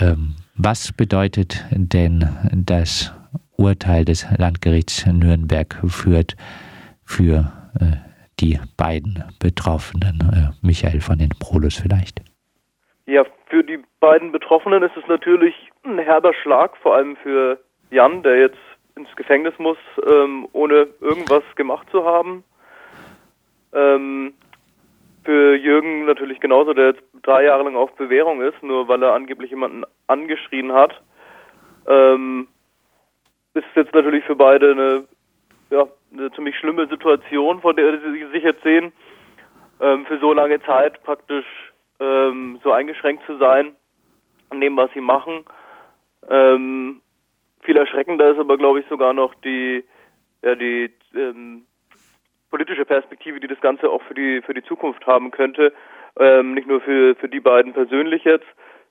Ähm, was bedeutet denn das Urteil des Landgerichts Nürnberg führt für äh, die beiden Betroffenen? Äh, Michael von den Prolus vielleicht. Ja, für die beiden Betroffenen ist es natürlich ein herber Schlag, vor allem für Jan, der jetzt ins Gefängnis muss, ähm, ohne irgendwas gemacht zu haben. Ähm, für Jürgen natürlich genauso, der jetzt drei Jahre lang auf Bewährung ist, nur weil er angeblich jemanden angeschrien hat. Ähm, ist jetzt natürlich für beide eine, ja, eine ziemlich schlimme Situation, von der sie sich jetzt sehen, ähm, für so lange Zeit praktisch ähm, so eingeschränkt zu sein an dem, was sie machen. Ähm, viel erschreckender ist aber, glaube ich, sogar noch die, ja, die ähm, politische Perspektive, die das Ganze auch für die für die Zukunft haben könnte. Ähm, nicht nur für für die beiden persönlich jetzt,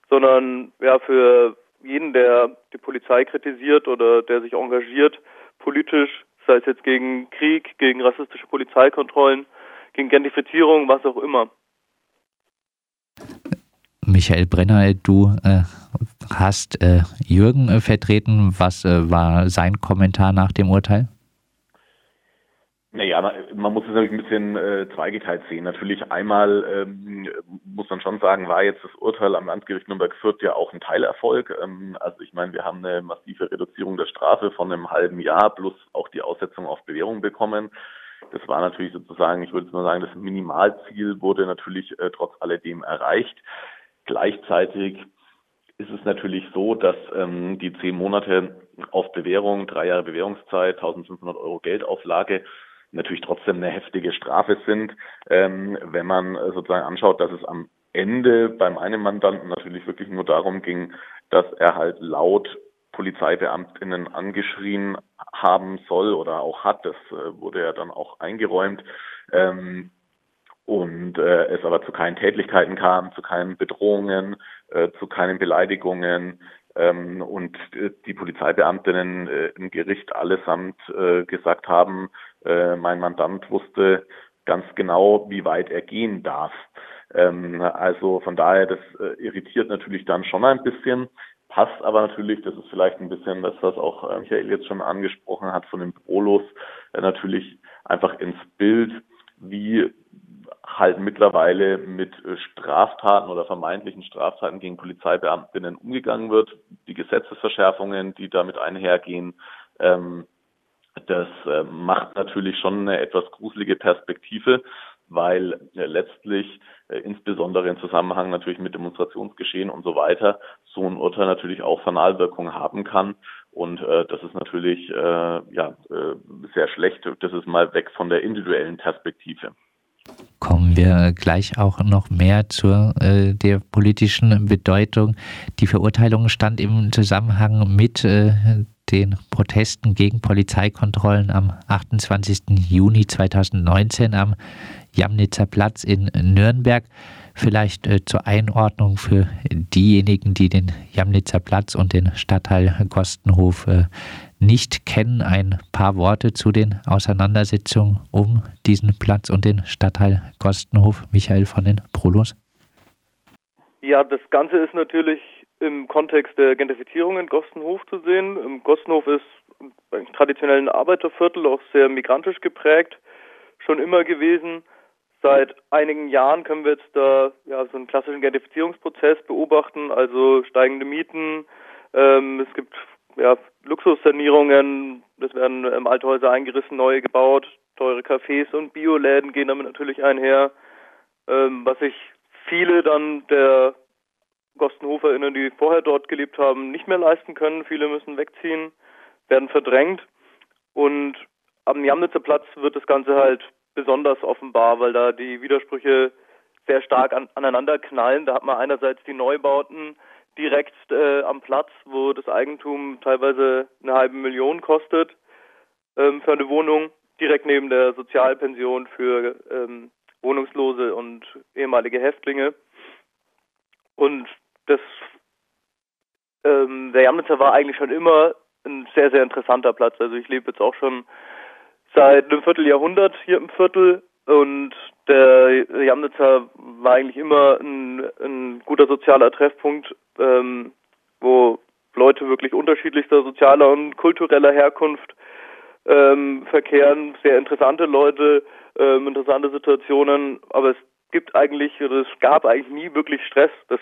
sondern ja für jeden, der die Polizei kritisiert oder der sich engagiert politisch, sei es jetzt gegen Krieg, gegen rassistische Polizeikontrollen, gegen Gentrifizierung, was auch immer. Michael Brenner, du äh, hast äh, Jürgen äh, vertreten. Was äh, war sein Kommentar nach dem Urteil? Naja, man, muss es natürlich ein bisschen äh, zweigeteilt sehen. Natürlich einmal ähm, muss man schon sagen, war jetzt das Urteil am Landgericht Nürnberg Fürth ja auch ein Teilerfolg. Ähm, also ich meine, wir haben eine massive Reduzierung der Strafe von einem halben Jahr plus auch die Aussetzung auf Bewährung bekommen. Das war natürlich sozusagen, ich würde jetzt mal sagen, das Minimalziel wurde natürlich äh, trotz alledem erreicht. Gleichzeitig ist es natürlich so, dass ähm, die zehn Monate auf Bewährung, drei Jahre Bewährungszeit, 1500 Euro Geldauflage natürlich trotzdem eine heftige Strafe sind, ähm, wenn man sozusagen anschaut, dass es am Ende beim einen Mandanten natürlich wirklich nur darum ging, dass er halt laut Polizeibeamtinnen angeschrien haben soll oder auch hat. Das äh, wurde ja dann auch eingeräumt. Ähm, und äh, es aber zu keinen Tätlichkeiten kam, zu keinen Bedrohungen, äh, zu keinen Beleidigungen ähm, und äh, die Polizeibeamtinnen äh, im Gericht allesamt äh, gesagt haben, äh, mein Mandant wusste ganz genau, wie weit er gehen darf. Ähm, also von daher, das äh, irritiert natürlich dann schon ein bisschen, passt aber natürlich, das ist vielleicht ein bisschen das, was auch äh, Michael jetzt schon angesprochen hat von dem Prolos, natürlich einfach ins Bild, wie halt mittlerweile mit äh, Straftaten oder vermeintlichen Straftaten gegen Polizeibeamtinnen umgegangen wird, die Gesetzesverschärfungen, die damit einhergehen, ähm, das äh, macht natürlich schon eine etwas gruselige Perspektive, weil äh, letztlich äh, insbesondere im Zusammenhang natürlich mit Demonstrationsgeschehen und so weiter so ein Urteil natürlich auch Fanalwirkung haben kann. Und äh, das ist natürlich äh, ja äh, sehr schlecht. Das ist mal weg von der individuellen Perspektive kommen wir gleich auch noch mehr zur äh, der politischen Bedeutung. Die Verurteilung stand im Zusammenhang mit äh, den Protesten gegen Polizeikontrollen am 28. Juni 2019 am Jamnitzer Platz in Nürnberg. Vielleicht äh, zur Einordnung für diejenigen, die den Jamnitzer Platz und den Stadtteil Kostenhof äh, nicht kennen, ein paar Worte zu den Auseinandersetzungen um diesen Platz und den Stadtteil Kostenhof. Michael von den Prolos. Ja, das Ganze ist natürlich im Kontext der Gentrifizierung in Gostenhof zu sehen. Gostenhof ist ein Arbeiterviertel, auch sehr migrantisch geprägt, schon immer gewesen. Seit einigen Jahren können wir jetzt da ja so einen klassischen Gentrifizierungsprozess beobachten, also steigende Mieten. Ähm, es gibt ja Luxussanierungen, es werden ähm, alte Häuser eingerissen, neue gebaut, teure Cafés und Bioläden gehen damit natürlich einher. Ähm, was sich viele dann der GostenhoferInnen, die vorher dort gelebt haben, nicht mehr leisten können. Viele müssen wegziehen, werden verdrängt. Und am Jamnitzer Platz wird das Ganze halt besonders offenbar, weil da die Widersprüche sehr stark an, aneinander knallen. Da hat man einerseits die Neubauten direkt äh, am Platz, wo das Eigentum teilweise eine halbe Million kostet ähm, für eine Wohnung, direkt neben der Sozialpension für ähm, Wohnungslose und ehemalige Häftlinge. Und das ähm, der Jamnitzer war eigentlich schon immer ein sehr, sehr interessanter Platz. Also ich lebe jetzt auch schon seit einem Vierteljahrhundert hier im Viertel und der Jamnitzer war eigentlich immer ein, ein guter sozialer Treffpunkt ähm, wo Leute wirklich unterschiedlichster sozialer und kultureller Herkunft ähm, verkehren, sehr interessante Leute, ähm, interessante Situationen, aber es gibt eigentlich, oder es gab eigentlich nie wirklich Stress. Das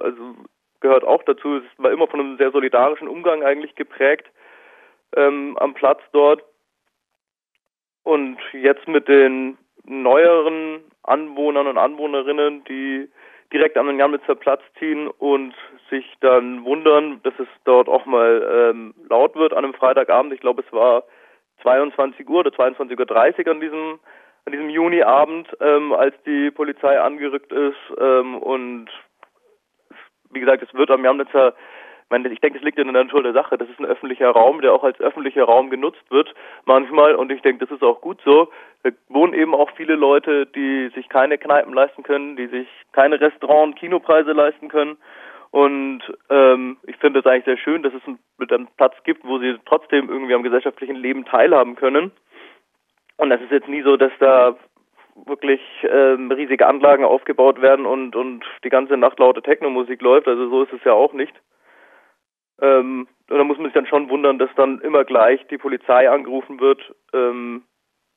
also gehört auch dazu. Es war immer von einem sehr solidarischen Umgang eigentlich geprägt ähm, am Platz dort. Und jetzt mit den neueren Anwohnern und Anwohnerinnen, die direkt an den Jamnitzer Platz ziehen und sich dann wundern, dass es dort auch mal ähm, laut wird an einem Freitagabend. Ich glaube, es war 22 Uhr oder 22.30 Uhr an diesem an diesem Juniabend, ähm, als die Polizei angerückt ist ähm, und wie gesagt, es wird am Jamnitzer ich denke, es liegt in der Natur der Sache. Das ist ein öffentlicher Raum, der auch als öffentlicher Raum genutzt wird manchmal. Und ich denke, das ist auch gut so. Da wohnen eben auch viele Leute, die sich keine Kneipen leisten können, die sich keine Restaurant- und Kinopreise leisten können. Und ähm, ich finde es eigentlich sehr schön, dass es einen Platz gibt, wo sie trotzdem irgendwie am gesellschaftlichen Leben teilhaben können. Und es ist jetzt nie so, dass da wirklich ähm, riesige Anlagen aufgebaut werden und, und die ganze Nacht laute Technomusik läuft. Also so ist es ja auch nicht. Ähm, und da muss man sich dann schon wundern, dass dann immer gleich die Polizei angerufen wird, ähm,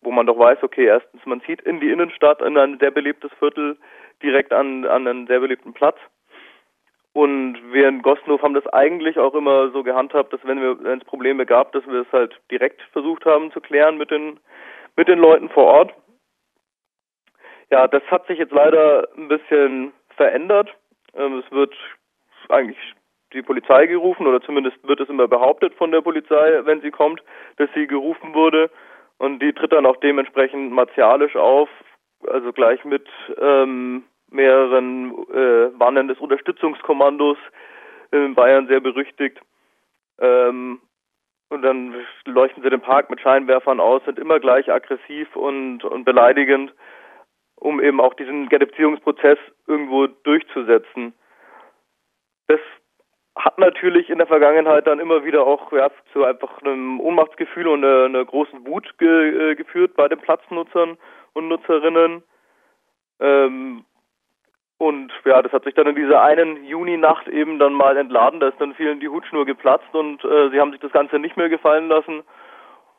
wo man doch weiß, okay, erstens, man zieht in die Innenstadt, in ein sehr belebtes Viertel, direkt an, an einen sehr belebten Platz. Und wir in Gostenhof haben das eigentlich auch immer so gehandhabt, dass wenn wir, wenn es Probleme gab, dass wir es halt direkt versucht haben zu klären mit den, mit den Leuten vor Ort. Ja, das hat sich jetzt leider ein bisschen verändert. Ähm, es wird eigentlich die Polizei gerufen oder zumindest wird es immer behauptet von der Polizei, wenn sie kommt, dass sie gerufen wurde und die tritt dann auch dementsprechend martialisch auf, also gleich mit ähm, mehreren äh, Wannen des Unterstützungskommandos in Bayern sehr berüchtigt. Ähm, und dann leuchten sie den Park mit Scheinwerfern aus, sind immer gleich aggressiv und, und beleidigend, um eben auch diesen Gentrifizierungsprozess irgendwo durchzusetzen. Das hat natürlich in der Vergangenheit dann immer wieder auch ja, zu einfach einem Ohnmachtsgefühl und einer, einer großen Wut ge, äh, geführt bei den Platznutzern und Nutzerinnen. Ähm, und ja, das hat sich dann in dieser einen Juni-Nacht eben dann mal entladen. Da ist dann vielen die Hutschnur geplatzt und äh, sie haben sich das Ganze nicht mehr gefallen lassen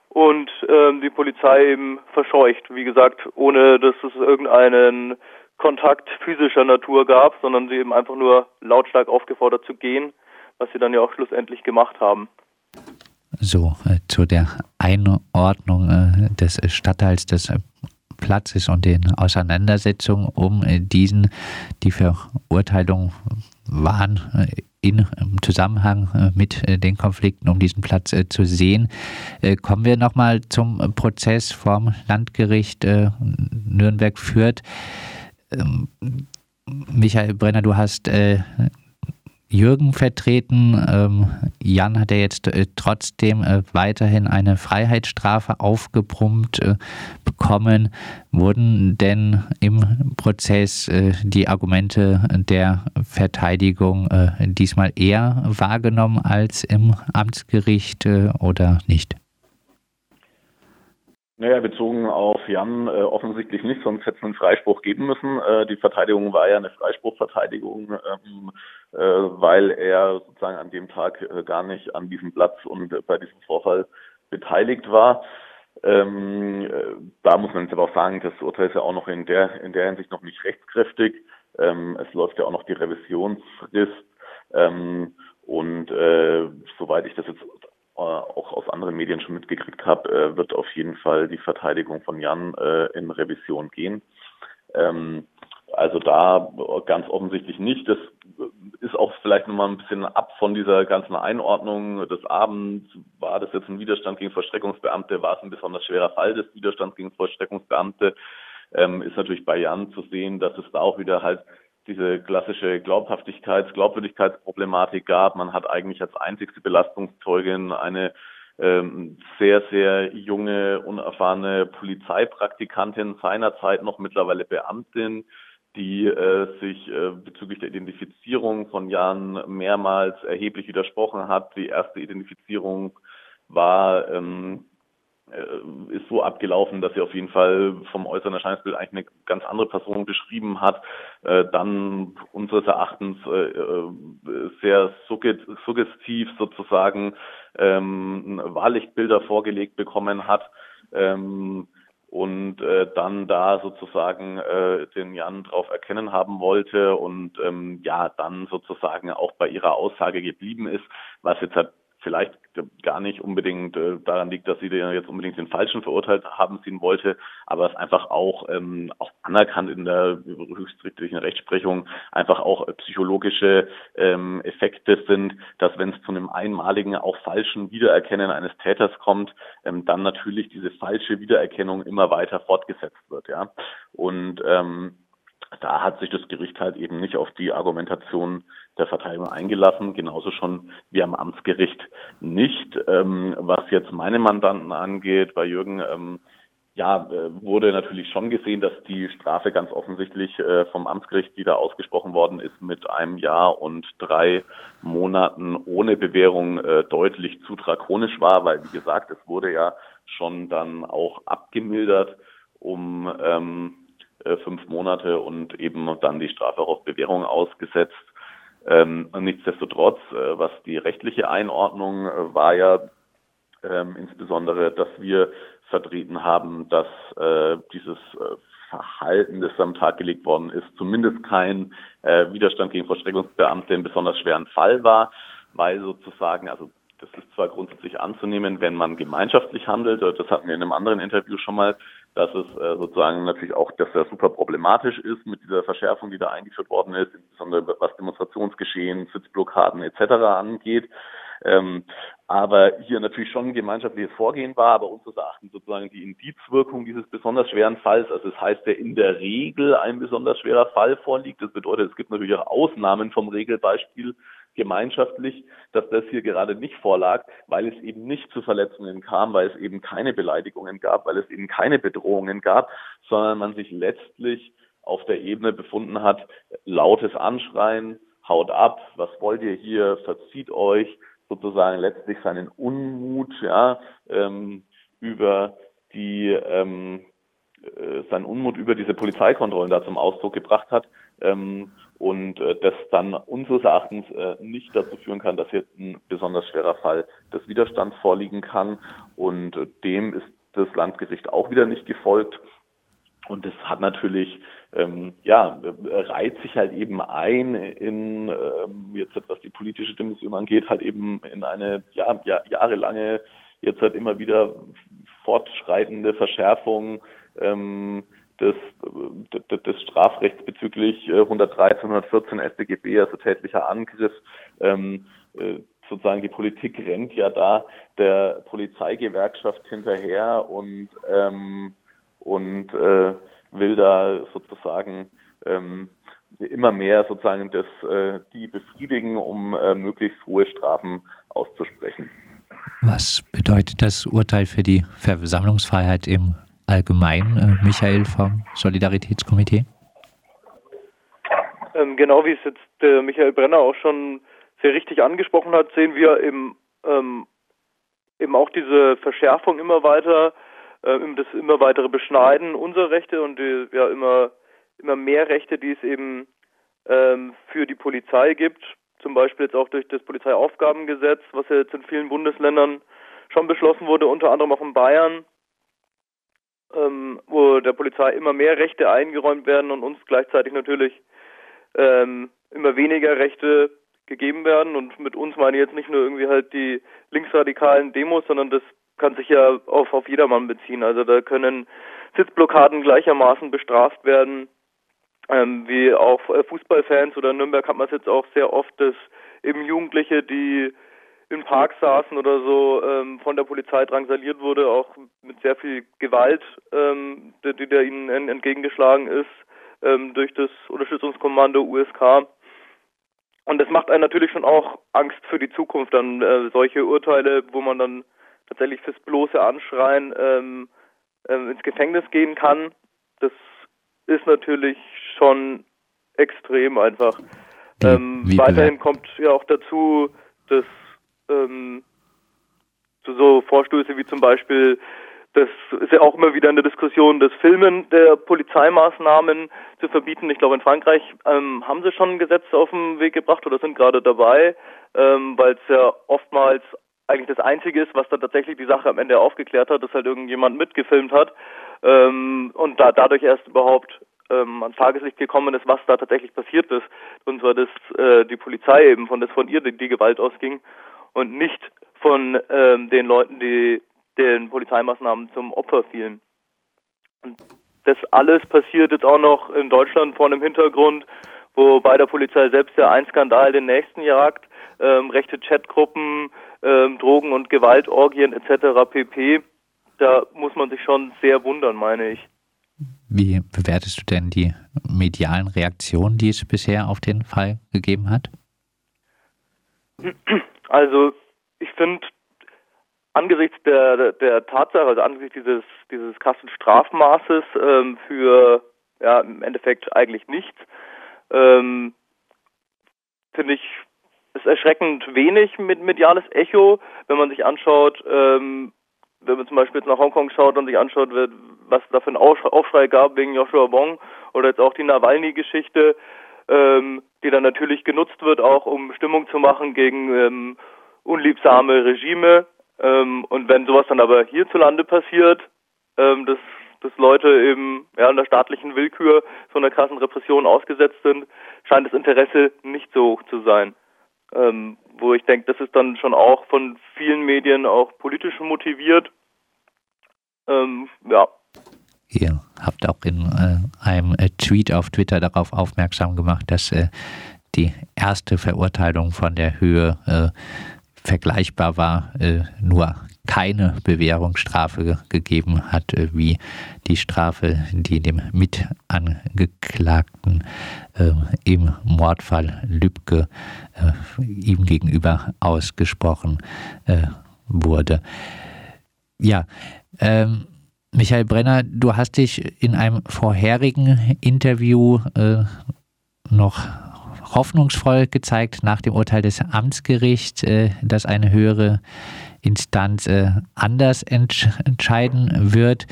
und ähm, die Polizei eben verscheucht. Wie gesagt, ohne dass es irgendeinen Kontakt physischer Natur gab, sondern sie eben einfach nur lautstark aufgefordert zu gehen was sie dann ja auch schlussendlich gemacht haben. So, äh, zu der Einordnung äh, des Stadtteils des Platzes und den Auseinandersetzungen um äh, diesen. Die Verurteilungen waren äh, in Zusammenhang äh, mit den Konflikten um diesen Platz zu sehen. Kommen wir nochmal zum Prozess vom Landgericht Nürnberg-Fürth. Ähm, Michael Brenner, du hast Jürgen vertreten. Ähm, Jan hat ja jetzt äh, trotzdem äh, weiterhin eine Freiheitsstrafe aufgebrummt äh, bekommen. Wurden denn im Prozess äh, die Argumente der Verteidigung äh, diesmal eher wahrgenommen als im Amtsgericht äh, oder nicht? Naja, bezogen auf Jan äh, offensichtlich nicht, sonst hätte es einen Freispruch geben müssen. Äh, die Verteidigung war ja eine Freispruchverteidigung, ähm, äh, weil er sozusagen an dem Tag äh, gar nicht an diesem Platz und äh, bei diesem Vorfall beteiligt war. Ähm, äh, da muss man jetzt aber auch sagen, das Urteil ist ja auch noch in der in der Hinsicht noch nicht rechtskräftig. Ähm, es läuft ja auch noch die Revisionsfrist. Ähm, und äh, soweit ich das jetzt äh, auch aus anderen Medien schon mitgekriegt habe, äh, wird auf jeden Fall die Verteidigung von Jan äh, in Revision gehen. Ähm, also da ganz offensichtlich nicht. Das ist auch vielleicht nochmal ein bisschen ab von dieser ganzen Einordnung des Abends. War das jetzt ein Widerstand gegen Vollstreckungsbeamte? War es ein besonders schwerer Fall des Widerstands gegen Vollstreckungsbeamte? Ähm, ist natürlich bei Jan zu sehen, dass es da auch wieder halt diese klassische Glaubhaftigkeits-, Glaubwürdigkeitsproblematik gab. Man hat eigentlich als einzigste Belastungszeugin eine ähm, sehr, sehr junge, unerfahrene Polizeipraktikantin, seinerzeit noch mittlerweile Beamtin, die äh, sich äh, bezüglich der Identifizierung von Jan mehrmals erheblich widersprochen hat. Die erste Identifizierung war ähm, äh, ist so abgelaufen, dass sie auf jeden Fall vom äußeren Erscheinungsbild eigentlich eine ganz andere Person beschrieben hat, äh, dann unseres Erachtens äh, äh sehr suggestiv sozusagen ähm, Wahllichtbilder vorgelegt bekommen hat. Ähm, und äh, dann da sozusagen äh, den Jan drauf erkennen haben wollte und ähm, ja dann sozusagen auch bei ihrer Aussage geblieben ist, was jetzt halt vielleicht gar nicht unbedingt äh, daran liegt, dass sie jetzt unbedingt den Falschen verurteilt haben sehen wollte, aber es einfach auch, ähm, auch anerkannt in der höchstrichterlichen Rechtsprechung einfach auch psychologische ähm, Effekte sind, dass wenn es zu einem einmaligen, auch falschen Wiedererkennen eines Täters kommt, ähm, dann natürlich diese falsche Wiedererkennung immer weiter fortgesetzt wird, ja. Und ähm, da hat sich das Gericht halt eben nicht auf die Argumentation der Verteidigung eingelassen, genauso schon wie am Amtsgericht nicht. Ähm, was jetzt meine Mandanten angeht, bei Jürgen, ähm, ja, äh, wurde natürlich schon gesehen, dass die Strafe ganz offensichtlich äh, vom Amtsgericht, die da ausgesprochen worden ist, mit einem Jahr und drei Monaten ohne Bewährung äh, deutlich zu drakonisch war, weil, wie gesagt, es wurde ja schon dann auch abgemildert um ähm, äh, fünf Monate und eben dann die Strafe auf Bewährung ausgesetzt. Ähm, nichtsdestotrotz, äh, was die rechtliche Einordnung äh, war ja ähm, insbesondere, dass wir vertreten haben, dass äh, dieses äh, Verhalten, das am Tag gelegt worden ist, zumindest kein äh, Widerstand gegen Vollstreckungsbeamte in besonders schweren Fall war, weil sozusagen, also das ist zwar grundsätzlich anzunehmen, wenn man gemeinschaftlich handelt, das hatten wir in einem anderen Interview schon mal dass es äh, sozusagen natürlich auch, dass das super problematisch ist mit dieser Verschärfung, die da eingeführt worden ist, insbesondere was Demonstrationsgeschehen, Sitzblockaden etc. angeht. Ähm, aber hier natürlich schon ein gemeinschaftliches Vorgehen war, aber unseres Erachtens sozusagen die Indizwirkung dieses besonders schweren Falls, also das heißt, der in der Regel ein besonders schwerer Fall vorliegt. Das bedeutet, es gibt natürlich auch Ausnahmen vom Regelbeispiel, gemeinschaftlich, dass das hier gerade nicht vorlag, weil es eben nicht zu Verletzungen kam, weil es eben keine Beleidigungen gab, weil es eben keine Bedrohungen gab, sondern man sich letztlich auf der Ebene befunden hat, lautes Anschreien, haut ab, was wollt ihr hier, verzieht euch, sozusagen letztlich seinen Unmut ja, ähm, über die ähm, äh, seinen Unmut über diese Polizeikontrollen da zum Ausdruck gebracht hat ähm, und äh, das dann unseres Erachtens äh, nicht dazu führen kann, dass jetzt ein besonders schwerer Fall des Widerstands vorliegen kann und äh, dem ist das Landgericht auch wieder nicht gefolgt. Und das hat natürlich, ähm, ja, reiht sich halt eben ein in, ähm, jetzt was die politische Dimension angeht, halt eben in eine ja, ja, jahrelange, jetzt halt immer wieder fortschreitende Verschärfung ähm, des, des, des Strafrechts bezüglich 113, äh, 114 StGB, also tätlicher Angriff. Ähm, äh, sozusagen die Politik rennt ja da der Polizeigewerkschaft hinterher und ähm, und äh, will da sozusagen ähm, immer mehr sozusagen das, äh, die befriedigen, um äh, möglichst hohe Strafen auszusprechen. Was bedeutet das Urteil für die Versammlungsfreiheit im allgemein, äh, Michael vom Solidaritätskomitee? Ähm, genau wie es jetzt der Michael Brenner auch schon sehr richtig angesprochen hat, sehen wir eben, ähm, eben auch diese Verschärfung immer weiter, äh, das immer weitere Beschneiden unserer Rechte und die, ja immer immer mehr Rechte, die es eben ähm, für die Polizei gibt, zum Beispiel jetzt auch durch das Polizeiaufgabengesetz, was ja jetzt in vielen Bundesländern schon beschlossen wurde, unter anderem auch in Bayern ähm, wo der Polizei immer mehr Rechte eingeräumt werden und uns gleichzeitig natürlich ähm, immer weniger Rechte gegeben werden. Und mit uns meine ich jetzt nicht nur irgendwie halt die linksradikalen Demos, sondern das kann sich ja auf, auf jedermann beziehen. Also da können Sitzblockaden gleichermaßen bestraft werden, ähm, wie auch Fußballfans oder in Nürnberg hat man es jetzt auch sehr oft, dass eben Jugendliche, die im Park saßen oder so, ähm, von der Polizei drangsaliert wurde, auch mit sehr viel Gewalt, ähm, die, die da ihnen entgegengeschlagen ist, ähm, durch das Unterstützungskommando USK. Und das macht einen natürlich schon auch Angst für die Zukunft, dann äh, solche Urteile, wo man dann tatsächlich fürs bloße Anschreien ähm, ähm, ins Gefängnis gehen kann. Das ist natürlich schon extrem einfach. Ähm, weiterhin kommt ja auch dazu, dass ähm, so, so Vorstöße wie zum Beispiel das ist ja auch immer wieder eine Diskussion, das Filmen der Polizeimaßnahmen zu verbieten. Ich glaube, in Frankreich ähm, haben sie schon ein Gesetz auf den Weg gebracht oder sind gerade dabei, ähm, weil es ja oftmals eigentlich das Einzige ist, was dann tatsächlich die Sache am Ende aufgeklärt hat, dass halt irgendjemand mitgefilmt hat ähm, und da dadurch erst überhaupt ähm, ans Tageslicht gekommen ist, was da tatsächlich passiert ist. Und zwar, dass äh, die Polizei eben von das von ihr die, die Gewalt ausging und nicht von ähm, den Leuten, die den Polizeimaßnahmen zum Opfer fielen. Und das alles passiert jetzt auch noch in Deutschland vor einem Hintergrund, wo bei der Polizei selbst ja ein Skandal den nächsten jagt, ähm, rechte Chatgruppen, ähm, Drogen- und Gewaltorgien etc. pp. Da muss man sich schon sehr wundern, meine ich. Wie bewertest du denn die medialen Reaktionen, die es bisher auf den Fall gegeben hat? Also ich finde, angesichts der, der Tatsache, also angesichts dieses, dieses krassen Strafmaßes ähm, für ja im Endeffekt eigentlich nichts, ähm, finde ich ist erschreckend wenig mit mediales Echo, wenn man sich anschaut, ähm, wenn man zum Beispiel jetzt nach Hongkong schaut und sich anschaut, was da für ein Aufschrei gab wegen Joshua Wong oder jetzt auch die Nawalny-Geschichte, ähm, die dann natürlich genutzt wird, auch um Stimmung zu machen gegen ähm, unliebsame Regime. Ähm, und wenn sowas dann aber hierzulande passiert, ähm, dass, dass Leute eben ja, in der staatlichen Willkür so einer krassen Repression ausgesetzt sind, scheint das Interesse nicht so hoch zu sein. Ähm, wo ich denke, das ist dann schon auch von vielen Medien auch politisch motiviert. Ähm, ja. Ihr habt auch in äh, einem äh, Tweet auf Twitter darauf aufmerksam gemacht, dass äh, die erste Verurteilung von der Höhe äh, vergleichbar war, äh, nur keine Bewährungsstrafe gegeben hat, äh, wie die Strafe, die dem Mitangeklagten äh, im Mordfall Lübcke äh, ihm gegenüber ausgesprochen äh, wurde. Ja, ähm, Michael Brenner, du hast dich in einem vorherigen Interview äh, noch hoffnungsvoll gezeigt nach dem Urteil des Amtsgerichts, äh, dass eine höhere Instanz äh, anders entscheiden wird.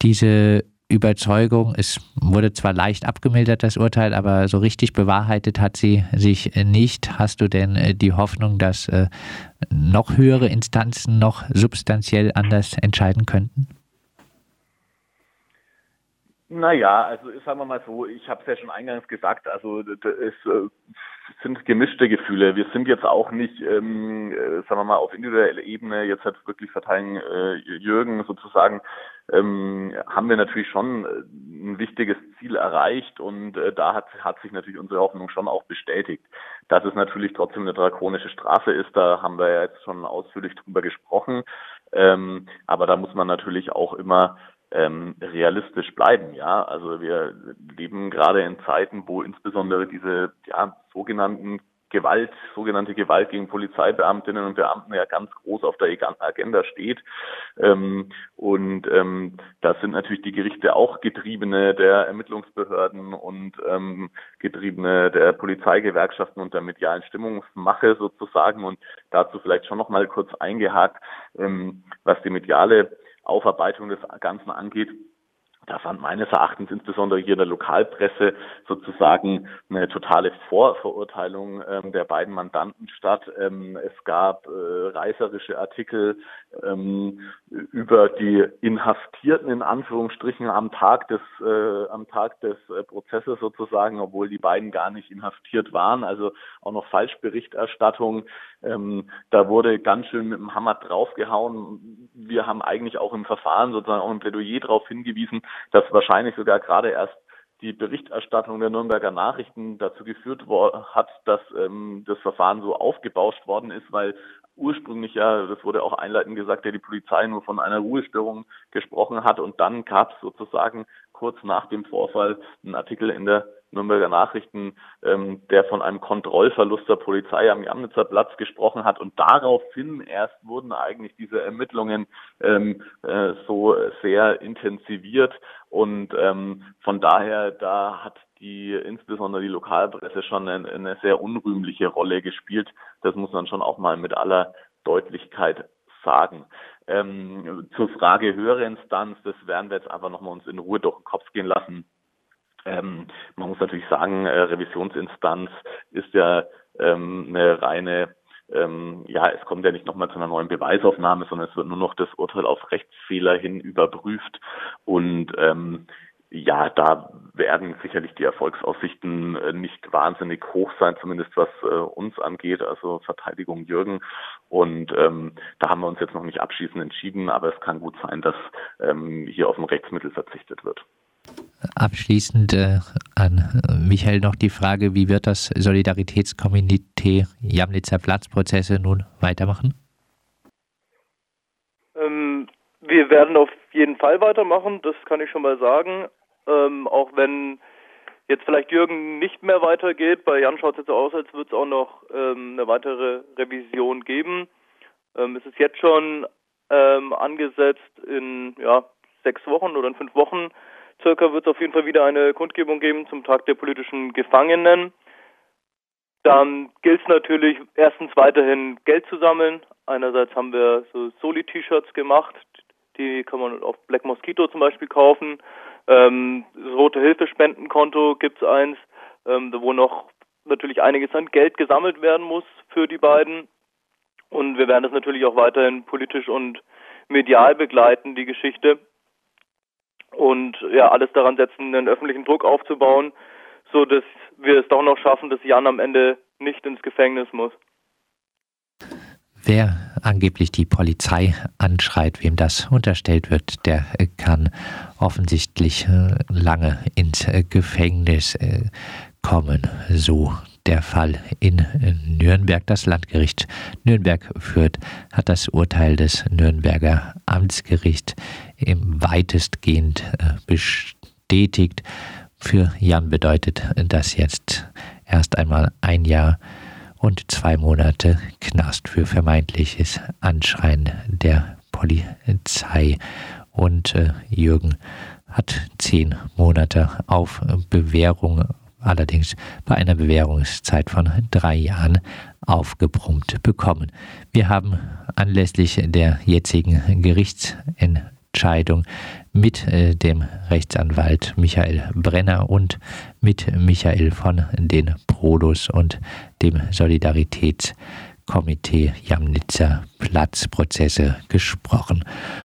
Diese Überzeugung, es wurde zwar leicht abgemildert, das Urteil, aber so richtig bewahrheitet hat sie sich nicht. Hast du denn äh, die Hoffnung, dass noch höhere Instanzen noch substanziell anders entscheiden könnten? Naja, also sagen wir mal so, ich habe es ja schon eingangs gesagt, also es äh, sind gemischte Gefühle. Wir sind jetzt auch nicht, ähm, äh, sagen wir mal, auf individueller Ebene, jetzt hat wirklich verteilen äh, Jürgen sozusagen, ähm, haben wir natürlich schon äh, ein wichtiges Ziel erreicht und äh, da hat, hat sich natürlich unsere Hoffnung schon auch bestätigt. Dass es natürlich trotzdem eine drakonische Strafe ist, da haben wir ja jetzt schon ausführlich drüber gesprochen. Ähm, aber da muss man natürlich auch immer ähm, realistisch bleiben. Ja, also wir leben gerade in Zeiten, wo insbesondere diese ja, sogenannten Gewalt, sogenannte Gewalt gegen Polizeibeamtinnen und Beamten ja ganz groß auf der Agenda steht. Ähm, und ähm, da sind natürlich die Gerichte auch Getriebene der Ermittlungsbehörden und ähm, Getriebene der Polizeigewerkschaften und der medialen Stimmungsmache sozusagen. Und dazu vielleicht schon noch mal kurz eingehakt, ähm, was die mediale Aufarbeitung des Ganzen angeht. Da fand meines Erachtens insbesondere hier in der Lokalpresse sozusagen eine totale Vorverurteilung ähm, der beiden Mandanten statt. Ähm, es gab äh, reißerische Artikel ähm, über die Inhaftierten in Anführungsstrichen am Tag des äh, am Tag des äh, Prozesses sozusagen, obwohl die beiden gar nicht inhaftiert waren. Also auch noch Falschberichterstattung. Ähm, da wurde ganz schön mit dem Hammer draufgehauen. Wir haben eigentlich auch im Verfahren sozusagen auch im Plädoyer darauf hingewiesen, dass wahrscheinlich sogar gerade erst die Berichterstattung der Nürnberger Nachrichten dazu geführt hat, dass ähm, das Verfahren so aufgebauscht worden ist, weil ursprünglich ja, das wurde auch einleitend gesagt, ja die Polizei nur von einer Ruhestörung gesprochen hat und dann gab es sozusagen kurz nach dem Vorfall einen Artikel in der Nürnberger Nachrichten, ähm, der von einem Kontrollverlust der Polizei am Jamnitzer Platz gesprochen hat. Und daraufhin erst wurden eigentlich diese Ermittlungen ähm, äh, so sehr intensiviert. Und ähm, von daher, da hat die insbesondere die Lokalpresse schon eine, eine sehr unrühmliche Rolle gespielt. Das muss man schon auch mal mit aller Deutlichkeit sagen. Ähm, zur Frage höhere Instanz, das werden wir jetzt einfach nochmal uns in Ruhe durch den Kopf gehen lassen. Ähm, man muss natürlich sagen, äh, Revisionsinstanz ist ja ähm, eine reine ähm, ja, es kommt ja nicht nochmal zu einer neuen Beweisaufnahme, sondern es wird nur noch das Urteil auf Rechtsfehler hin überprüft. Und ähm, ja, da werden sicherlich die Erfolgsaussichten äh, nicht wahnsinnig hoch sein, zumindest was äh, uns angeht, also Verteidigung Jürgen. Und ähm, da haben wir uns jetzt noch nicht abschließend entschieden, aber es kann gut sein, dass ähm, hier auf ein Rechtsmittel verzichtet wird. Abschließend äh, an Michael noch die Frage, wie wird das Solidaritätskomitee Jamnitzer Platzprozesse nun weitermachen? Ähm, wir werden auf jeden Fall weitermachen, das kann ich schon mal sagen. Ähm, auch wenn jetzt vielleicht Jürgen nicht mehr weitergeht. Bei Jan schaut es jetzt so aus, als würde es auch noch ähm, eine weitere Revision geben. Ähm, es ist jetzt schon ähm, angesetzt in ja, sechs Wochen oder in fünf Wochen circa wird es auf jeden Fall wieder eine Kundgebung geben zum Tag der politischen Gefangenen. Dann gilt es natürlich erstens weiterhin Geld zu sammeln. Einerseits haben wir so Soli-T-Shirts gemacht, die kann man auf Black Mosquito zum Beispiel kaufen. Ähm, das Rote Hilfe-Spendenkonto gibt es eins, ähm, wo noch natürlich einiges an Geld gesammelt werden muss für die beiden. Und wir werden das natürlich auch weiterhin politisch und medial begleiten, die Geschichte und ja, alles daran setzen, einen öffentlichen Druck aufzubauen, so dass wir es doch noch schaffen, dass Jan am Ende nicht ins Gefängnis muss. Wer angeblich die Polizei anschreit, wem das unterstellt wird, der kann offensichtlich äh, lange ins äh, Gefängnis äh, kommen. So der Fall in Nürnberg. Das Landgericht Nürnberg führt, hat das Urteil des Nürnberger Amtsgerichts weitestgehend äh, bestätigt. Für Jan bedeutet das jetzt erst einmal ein Jahr und zwei Monate Knast für vermeintliches Anschreien der Polizei. Und äh, Jürgen hat zehn Monate auf Bewährung allerdings bei einer Bewährungszeit von drei Jahren aufgebrummt bekommen. Wir haben anlässlich der jetzigen Gerichtsentscheidung mit äh, dem Rechtsanwalt Michael Brenner und mit Michael von den Prodos und dem Solidaritätskomitee Jamnitzer Platzprozesse gesprochen.